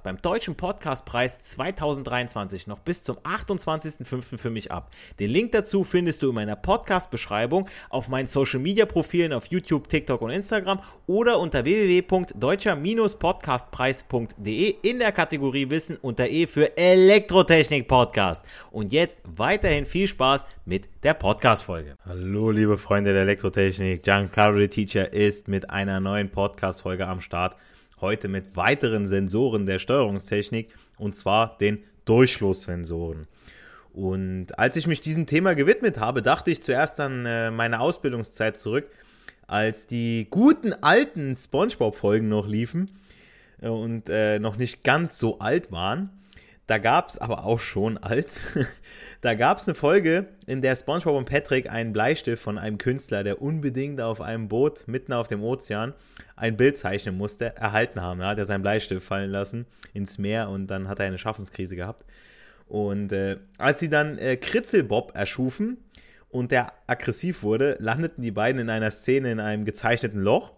Podcast beim Deutschen Podcastpreis 2023 noch bis zum 28.05. für mich ab. Den Link dazu findest du in meiner Podcast-Beschreibung auf meinen Social-Media-Profilen auf YouTube, TikTok und Instagram oder unter www.deutscher-podcastpreis.de in der Kategorie Wissen unter E für Elektrotechnik Podcast. Und jetzt weiterhin viel Spaß mit der Podcast-Folge. Hallo, liebe Freunde der Elektrotechnik. Giancarlo, der Teacher, ist mit einer neuen Podcast-Folge am Start heute mit weiteren Sensoren der Steuerungstechnik und zwar den Durchflusssensoren. Und als ich mich diesem Thema gewidmet habe, dachte ich zuerst an äh, meine Ausbildungszeit zurück, als die guten alten SpongeBob-Folgen noch liefen äh, und äh, noch nicht ganz so alt waren. Da gab es aber auch schon alt. da gab es eine Folge, in der SpongeBob und Patrick einen Bleistift von einem Künstler, der unbedingt auf einem Boot mitten auf dem Ozean ein Bild zeichnen musste, erhalten haben. Da hat er seinen Bleistift fallen lassen ins Meer und dann hat er eine Schaffenskrise gehabt. Und äh, als sie dann äh, Kritzelbob erschufen und der aggressiv wurde, landeten die beiden in einer Szene in einem gezeichneten Loch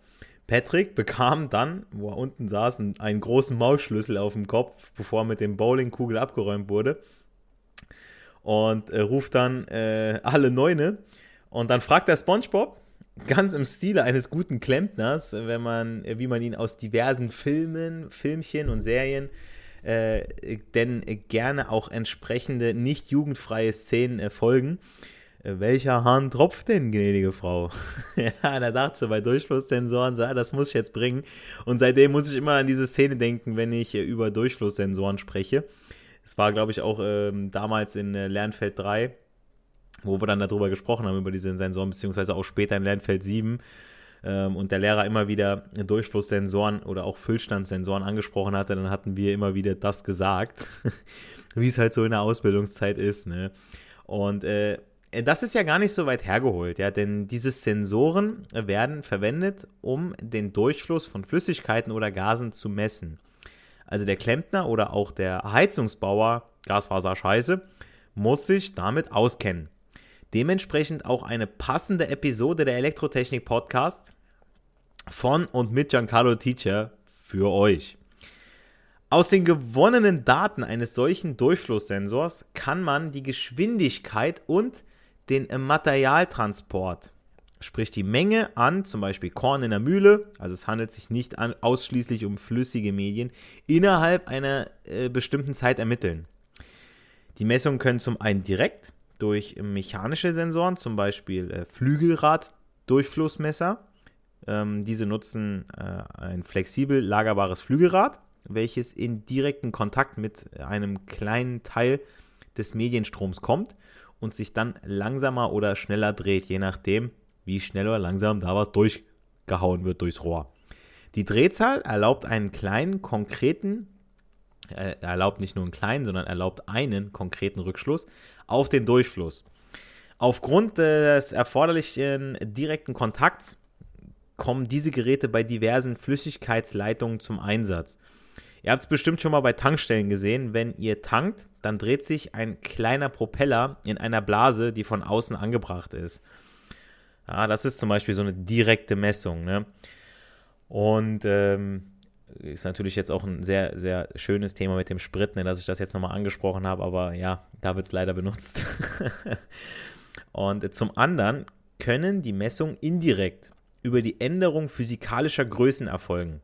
Patrick bekam dann, wo er unten saß, einen großen Mausschlüssel auf dem Kopf, bevor er mit dem Bowlingkugel abgeräumt wurde. Und äh, ruft dann äh, alle Neune. Und dann fragt er SpongeBob, ganz im Stile eines guten Klempners, wenn man, wie man ihn aus diversen Filmen, Filmchen und Serien äh, denn gerne auch entsprechende nicht jugendfreie Szenen erfolgen. Äh, welcher Hahn tropft denn, gnädige Frau? ja, da dachte ich bei Durchflusssensoren, so, ah, das muss ich jetzt bringen. Und seitdem muss ich immer an diese Szene denken, wenn ich äh, über Durchflusssensoren spreche. Es war, glaube ich, auch ähm, damals in äh, Lernfeld 3, wo wir dann darüber gesprochen haben, über diese Sensoren, beziehungsweise auch später in Lernfeld 7 ähm, und der Lehrer immer wieder Durchflusssensoren oder auch Füllstandssensoren angesprochen hatte, dann hatten wir immer wieder das gesagt, wie es halt so in der Ausbildungszeit ist. Ne? Und äh, das ist ja gar nicht so weit hergeholt, ja, denn diese Sensoren werden verwendet, um den Durchfluss von Flüssigkeiten oder Gasen zu messen. Also der Klempner oder auch der Heizungsbauer, Gasfaser Scheiße, muss sich damit auskennen. Dementsprechend auch eine passende Episode der Elektrotechnik Podcast von und mit Giancarlo Teacher für euch. Aus den gewonnenen Daten eines solchen Durchflusssensors kann man die Geschwindigkeit und den äh, Materialtransport, sprich die Menge an zum Beispiel Korn in der Mühle, also es handelt sich nicht an, ausschließlich um flüssige Medien, innerhalb einer äh, bestimmten Zeit ermitteln. Die Messungen können zum einen direkt durch mechanische Sensoren, zum Beispiel äh, Flügelraddurchflussmesser. Ähm, diese nutzen äh, ein flexibel lagerbares Flügelrad, welches in direkten Kontakt mit einem kleinen Teil des Medienstroms kommt und sich dann langsamer oder schneller dreht, je nachdem, wie schnell oder langsam da was durchgehauen wird durchs Rohr. Die Drehzahl erlaubt einen kleinen, konkreten, äh, erlaubt nicht nur einen kleinen, sondern erlaubt einen konkreten Rückschluss auf den Durchfluss. Aufgrund des erforderlichen direkten Kontakts kommen diese Geräte bei diversen Flüssigkeitsleitungen zum Einsatz. Ihr habt es bestimmt schon mal bei Tankstellen gesehen. Wenn ihr tankt, dann dreht sich ein kleiner Propeller in einer Blase, die von außen angebracht ist. Ja, das ist zum Beispiel so eine direkte Messung. Ne? Und ähm, ist natürlich jetzt auch ein sehr, sehr schönes Thema mit dem Sprit, ne, dass ich das jetzt nochmal angesprochen habe, aber ja, da wird es leider benutzt. Und zum anderen können die Messungen indirekt über die Änderung physikalischer Größen erfolgen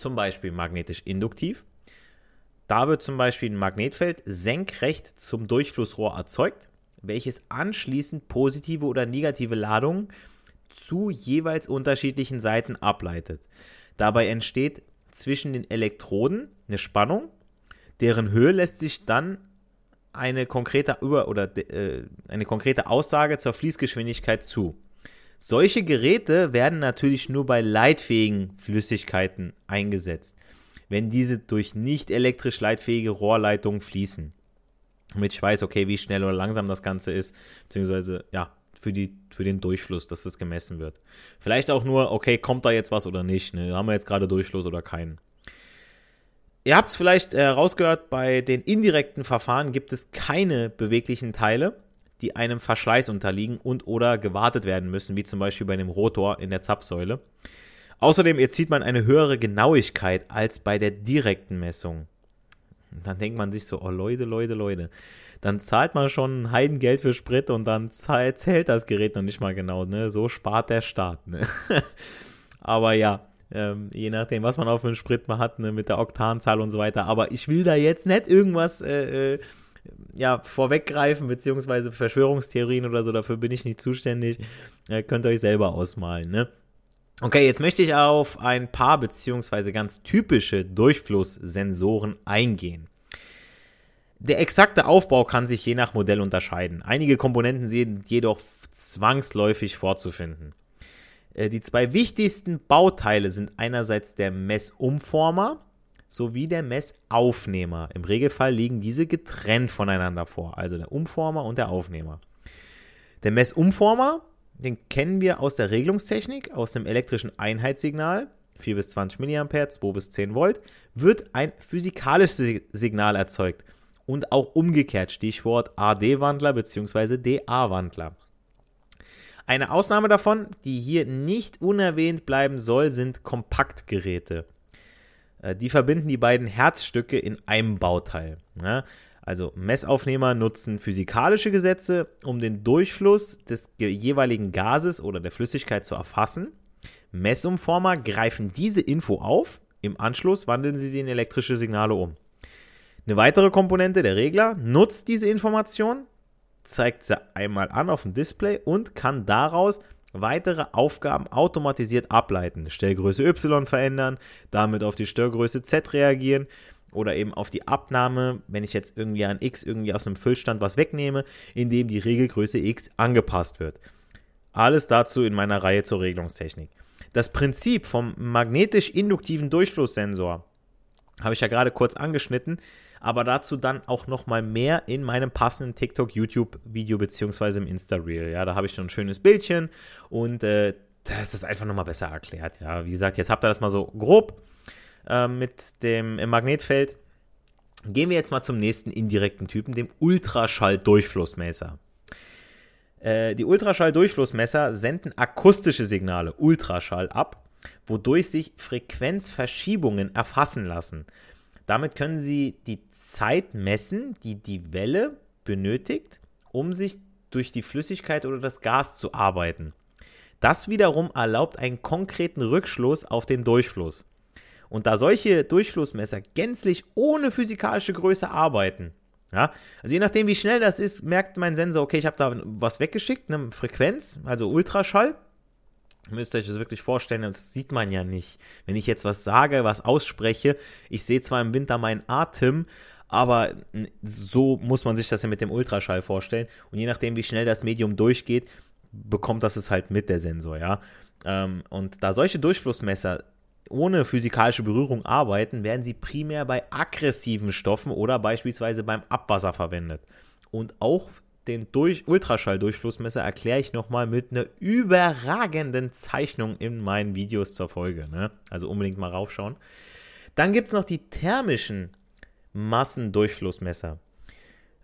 zum Beispiel magnetisch induktiv. Da wird zum Beispiel ein Magnetfeld senkrecht zum Durchflussrohr erzeugt, welches anschließend positive oder negative Ladungen zu jeweils unterschiedlichen Seiten ableitet. Dabei entsteht zwischen den Elektroden eine Spannung, deren Höhe lässt sich dann eine konkrete Über- oder äh, eine konkrete Aussage zur Fließgeschwindigkeit zu. Solche Geräte werden natürlich nur bei leitfähigen Flüssigkeiten eingesetzt wenn diese durch nicht elektrisch leitfähige Rohrleitungen fließen. Damit ich weiß, okay, wie schnell oder langsam das Ganze ist, beziehungsweise, ja, für, die, für den Durchfluss, dass das gemessen wird. Vielleicht auch nur, okay, kommt da jetzt was oder nicht? Ne? Haben wir jetzt gerade Durchfluss oder keinen? Ihr habt es vielleicht herausgehört, äh, bei den indirekten Verfahren gibt es keine beweglichen Teile, die einem Verschleiß unterliegen und oder gewartet werden müssen, wie zum Beispiel bei einem Rotor in der Zapfsäule. Außerdem erzielt man eine höhere Genauigkeit als bei der direkten Messung. dann denkt man sich so, oh Leute, Leute, Leute. Dann zahlt man schon ein Heidengeld für Sprit und dann zählt das Gerät noch nicht mal genau. Ne? So spart der Staat. Ne? Aber ja, ähm, je nachdem, was man auch für einen Sprit man hat, ne, mit der Oktanzahl und so weiter. Aber ich will da jetzt nicht irgendwas äh, äh, ja, vorweggreifen, beziehungsweise Verschwörungstheorien oder so, dafür bin ich nicht zuständig. Äh, könnt ihr euch selber ausmalen. Ne? Okay, jetzt möchte ich auf ein paar beziehungsweise ganz typische Durchflusssensoren eingehen. Der exakte Aufbau kann sich je nach Modell unterscheiden. Einige Komponenten sind jedoch zwangsläufig vorzufinden. Äh, die zwei wichtigsten Bauteile sind einerseits der Messumformer sowie der Messaufnehmer. Im Regelfall liegen diese getrennt voneinander vor, also der Umformer und der Aufnehmer. Der Messumformer den kennen wir aus der Regelungstechnik, aus dem elektrischen Einheitssignal, 4 bis 20 mA, 2 bis 10 Volt, wird ein physikalisches Signal erzeugt. Und auch umgekehrt, Stichwort AD-Wandler bzw. DA-Wandler. Eine Ausnahme davon, die hier nicht unerwähnt bleiben soll, sind Kompaktgeräte. Äh, die verbinden die beiden Herzstücke in einem Bauteil. Also Messaufnehmer nutzen physikalische Gesetze, um den Durchfluss des jeweiligen Gases oder der Flüssigkeit zu erfassen. Messumformer greifen diese Info auf, im Anschluss wandeln sie sie in elektrische Signale um. Eine weitere Komponente, der Regler, nutzt diese Information, zeigt sie einmal an auf dem Display und kann daraus weitere Aufgaben automatisiert ableiten. Stellgröße Y verändern, damit auf die Störgröße Z reagieren oder eben auf die Abnahme, wenn ich jetzt irgendwie an X irgendwie aus einem Füllstand was wegnehme, indem die Regelgröße X angepasst wird. Alles dazu in meiner Reihe zur Regelungstechnik. Das Prinzip vom magnetisch-induktiven Durchflusssensor habe ich ja gerade kurz angeschnitten, aber dazu dann auch nochmal mehr in meinem passenden TikTok-YouTube-Video beziehungsweise im Insta-Reel. Ja, da habe ich schon ein schönes Bildchen und äh, da ist das einfach nochmal besser erklärt. Ja, wie gesagt, jetzt habt ihr das mal so grob äh, mit dem Magnetfeld. Gehen wir jetzt mal zum nächsten indirekten Typen, dem Ultraschalldurchflussmesser. Äh, die Ultraschalldurchflussmesser senden akustische Signale, Ultraschall, ab, wodurch sich Frequenzverschiebungen erfassen lassen. Damit können sie die Zeit messen, die die Welle benötigt, um sich durch die Flüssigkeit oder das Gas zu arbeiten. Das wiederum erlaubt einen konkreten Rückschluss auf den Durchfluss. Und da solche Durchflussmesser gänzlich ohne physikalische Größe arbeiten, ja, also je nachdem, wie schnell das ist, merkt mein Sensor, okay, ich habe da was weggeschickt, eine Frequenz, also Ultraschall. Müsst ihr euch das wirklich vorstellen, das sieht man ja nicht. Wenn ich jetzt was sage, was ausspreche, ich sehe zwar im Winter meinen Atem, aber so muss man sich das ja mit dem Ultraschall vorstellen. Und je nachdem, wie schnell das Medium durchgeht, bekommt das es halt mit der Sensor, ja. Ähm, und da solche Durchflussmesser ohne physikalische Berührung arbeiten, werden sie primär bei aggressiven Stoffen oder beispielsweise beim Abwasser verwendet. Und auch den Durch Ultraschalldurchflussmesser erkläre ich nochmal mit einer überragenden Zeichnung in meinen Videos zur Folge. Ne? Also unbedingt mal raufschauen. Dann gibt es noch die thermischen Massendurchflussmesser.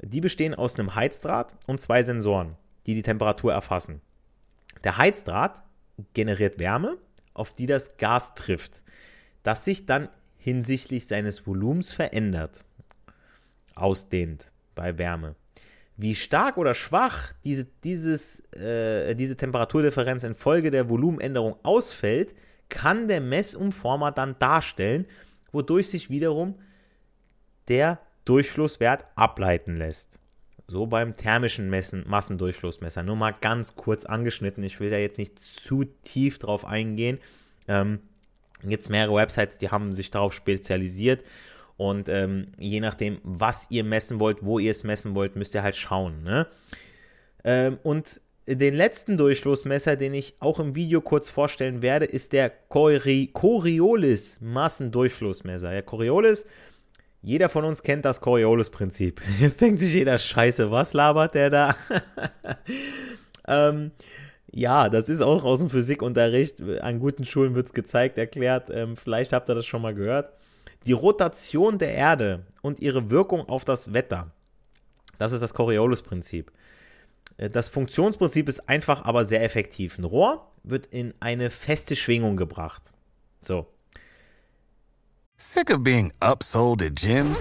Die bestehen aus einem Heizdraht und zwei Sensoren, die die Temperatur erfassen. Der Heizdraht generiert Wärme auf die das Gas trifft, das sich dann hinsichtlich seines Volumens verändert, ausdehnt bei Wärme. Wie stark oder schwach diese, dieses, äh, diese Temperaturdifferenz infolge der Volumenänderung ausfällt, kann der Messumformer dann darstellen, wodurch sich wiederum der Durchflusswert ableiten lässt. So beim thermischen Messen, Massendurchflussmesser. Nur mal ganz kurz angeschnitten. Ich will da jetzt nicht zu tief drauf eingehen. Ähm, gibt es mehrere Websites, die haben sich darauf spezialisiert. Und ähm, je nachdem, was ihr messen wollt, wo ihr es messen wollt, müsst ihr halt schauen. Ne? Ähm, und den letzten Durchflussmesser, den ich auch im Video kurz vorstellen werde, ist der Coriolis Massendurchflussmesser. Der Coriolis, jeder von uns kennt das Coriolis-Prinzip. Jetzt denkt sich jeder, scheiße, was labert der da? ähm, ja, das ist auch aus dem Physikunterricht. An guten Schulen wird es gezeigt, erklärt. Ähm, vielleicht habt ihr das schon mal gehört. Die Rotation der Erde und ihre Wirkung auf das Wetter. Das ist das Coriolis-Prinzip. Äh, das Funktionsprinzip ist einfach, aber sehr effektiv. Ein Rohr wird in eine feste Schwingung gebracht. So. Sick of being upsold at gyms?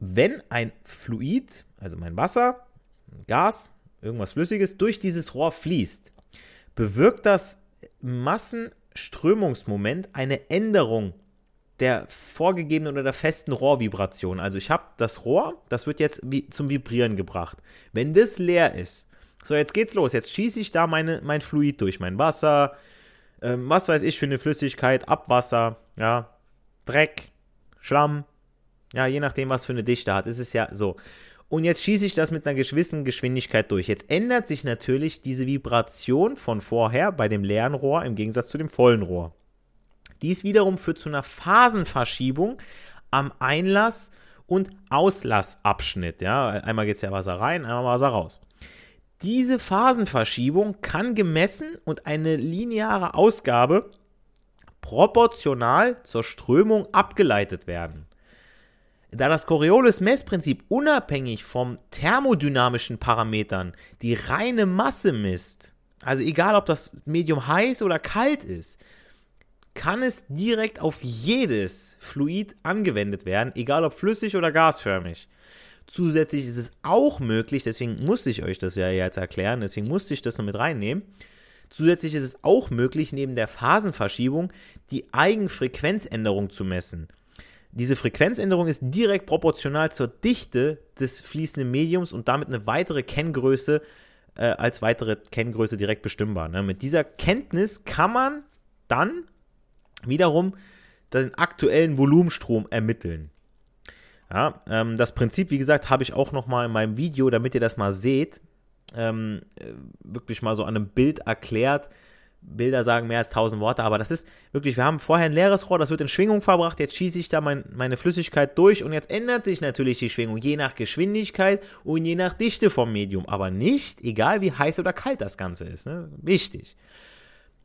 Wenn ein Fluid, also mein Wasser, Gas, irgendwas Flüssiges, durch dieses Rohr fließt, bewirkt das Massenströmungsmoment eine Änderung der vorgegebenen oder der festen Rohrvibration. Also ich habe das Rohr, das wird jetzt zum Vibrieren gebracht. Wenn das leer ist, so jetzt geht's los, jetzt schieße ich da meine, mein Fluid durch, mein Wasser, ähm, was weiß ich für eine Flüssigkeit, Abwasser, ja, Dreck, Schlamm, ja, je nachdem, was für eine Dichte hat, ist es ja so. Und jetzt schieße ich das mit einer gewissen Geschwindigkeit durch. Jetzt ändert sich natürlich diese Vibration von vorher bei dem leeren Rohr im Gegensatz zu dem vollen Rohr. Dies wiederum führt zu einer Phasenverschiebung am Einlass- und Auslassabschnitt. Ja, einmal geht es ja Wasser rein, einmal Wasser raus. Diese Phasenverschiebung kann gemessen und eine lineare Ausgabe proportional zur Strömung abgeleitet werden. Da das Coriolis-Messprinzip unabhängig vom thermodynamischen Parametern die reine Masse misst, also egal ob das Medium heiß oder kalt ist, kann es direkt auf jedes Fluid angewendet werden, egal ob flüssig oder gasförmig. Zusätzlich ist es auch möglich, deswegen musste ich euch das ja jetzt erklären, deswegen musste ich das noch mit reinnehmen. Zusätzlich ist es auch möglich, neben der Phasenverschiebung die Eigenfrequenzänderung zu messen. Diese Frequenzänderung ist direkt proportional zur Dichte des fließenden Mediums und damit eine weitere Kenngröße äh, als weitere Kenngröße direkt bestimmbar. Ne? Mit dieser Kenntnis kann man dann wiederum den aktuellen Volumenstrom ermitteln. Ja, ähm, das Prinzip, wie gesagt, habe ich auch noch mal in meinem Video, damit ihr das mal seht, ähm, äh, wirklich mal so an einem Bild erklärt. Bilder sagen mehr als 1000 Worte, aber das ist wirklich, wir haben vorher ein leeres Rohr, das wird in Schwingung verbracht, jetzt schieße ich da mein, meine Flüssigkeit durch und jetzt ändert sich natürlich die Schwingung, je nach Geschwindigkeit und je nach Dichte vom Medium, aber nicht, egal wie heiß oder kalt das Ganze ist. Ne? Wichtig.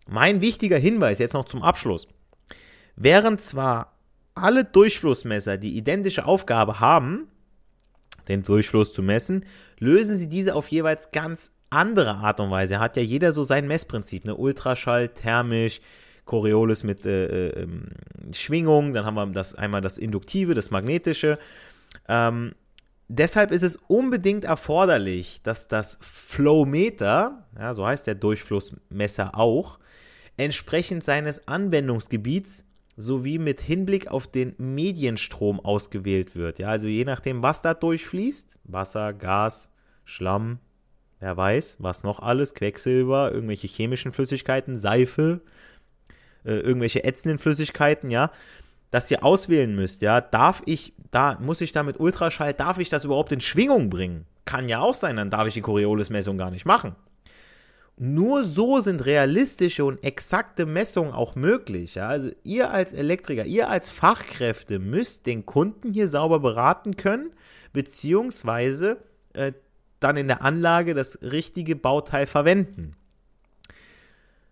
Mein wichtiger Hinweis jetzt noch zum Abschluss. Während zwar alle Durchflussmesser die identische Aufgabe haben, den Durchfluss zu messen, lösen sie diese auf jeweils ganz andere Art und Weise. Hat ja jeder so sein Messprinzip, ne? Ultraschall, thermisch, Coriolis mit äh, äh, Schwingung, dann haben wir das einmal das Induktive, das Magnetische. Ähm, deshalb ist es unbedingt erforderlich, dass das Flowmeter, ja, so heißt der Durchflussmesser auch, entsprechend seines Anwendungsgebiets sowie mit Hinblick auf den Medienstrom ausgewählt wird. Ja, also je nachdem, was da durchfließt, Wasser, Gas, Schlamm, wer weiß, was noch alles, Quecksilber, irgendwelche chemischen Flüssigkeiten, Seife, äh, irgendwelche ätzenden Flüssigkeiten, ja, dass ihr auswählen müsst, ja, darf ich, da muss ich da mit Ultraschall, darf ich das überhaupt in Schwingung bringen? Kann ja auch sein, dann darf ich die Coriolis-Messung gar nicht machen. Nur so sind realistische und exakte Messungen auch möglich. Ja? Also ihr als Elektriker, ihr als Fachkräfte müsst den Kunden hier sauber beraten können, beziehungsweise äh, dann in der Anlage das richtige Bauteil verwenden.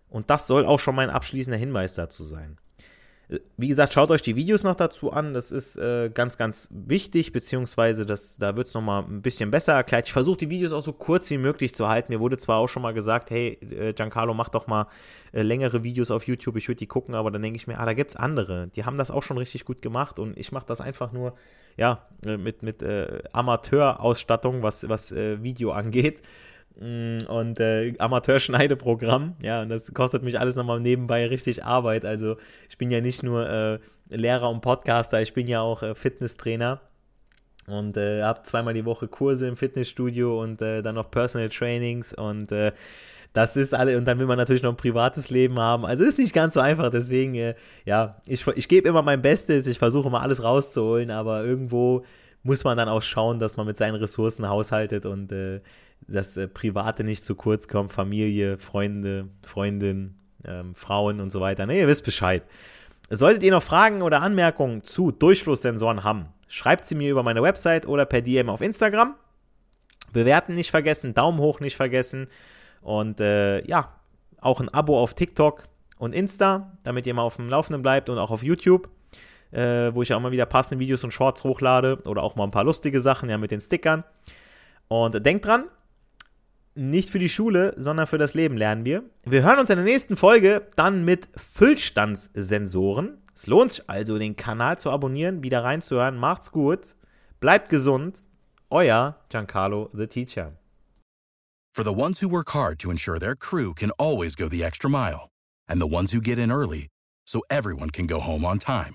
Und das soll auch schon mein abschließender Hinweis dazu sein. Wie gesagt, schaut euch die Videos noch dazu an. Das ist äh, ganz, ganz wichtig, beziehungsweise das, da wird es nochmal ein bisschen besser erklärt. Ich versuche die Videos auch so kurz wie möglich zu halten. Mir wurde zwar auch schon mal gesagt, hey, äh, Giancarlo, mach doch mal äh, längere Videos auf YouTube. Ich würde die gucken, aber dann denke ich mir, ah, da gibt es andere. Die haben das auch schon richtig gut gemacht und ich mache das einfach nur, ja, äh, mit, mit äh, Amateurausstattung, was, was äh, Video angeht. Mm, und äh, Amateurschneideprogramm. Ja, und das kostet mich alles nochmal nebenbei richtig Arbeit. Also ich bin ja nicht nur äh, Lehrer und Podcaster, ich bin ja auch äh, Fitnesstrainer und äh, habe zweimal die Woche Kurse im Fitnessstudio und äh, dann noch Personal Trainings und äh, das ist alle, und dann will man natürlich noch ein privates Leben haben. Also ist nicht ganz so einfach. Deswegen, äh, ja, ich, ich gebe immer mein Bestes, ich versuche immer alles rauszuholen, aber irgendwo muss man dann auch schauen, dass man mit seinen Ressourcen haushaltet und äh, das äh, Private nicht zu kurz kommt, Familie, Freunde, Freundin, ähm, Frauen und so weiter. Ne, ihr wisst Bescheid. Solltet ihr noch Fragen oder Anmerkungen zu Durchflusssensoren haben, schreibt sie mir über meine Website oder per DM auf Instagram. Bewerten nicht vergessen, Daumen hoch nicht vergessen und äh, ja, auch ein Abo auf TikTok und Insta, damit ihr mal auf dem Laufenden bleibt und auch auf YouTube, äh, wo ich auch mal wieder passende Videos und Shorts hochlade oder auch mal ein paar lustige Sachen ja mit den Stickern. Und denkt dran, nicht für die Schule, sondern für das Leben lernen wir. Wir hören uns in der nächsten Folge dann mit Füllstandssensoren. Es lohnt sich also, den Kanal zu abonnieren, wieder reinzuhören. Macht's gut, bleibt gesund. Euer Giancarlo the Teacher. For the ones who work hard to ensure their crew can always go the extra mile, and the ones who get in early so everyone can go home on time,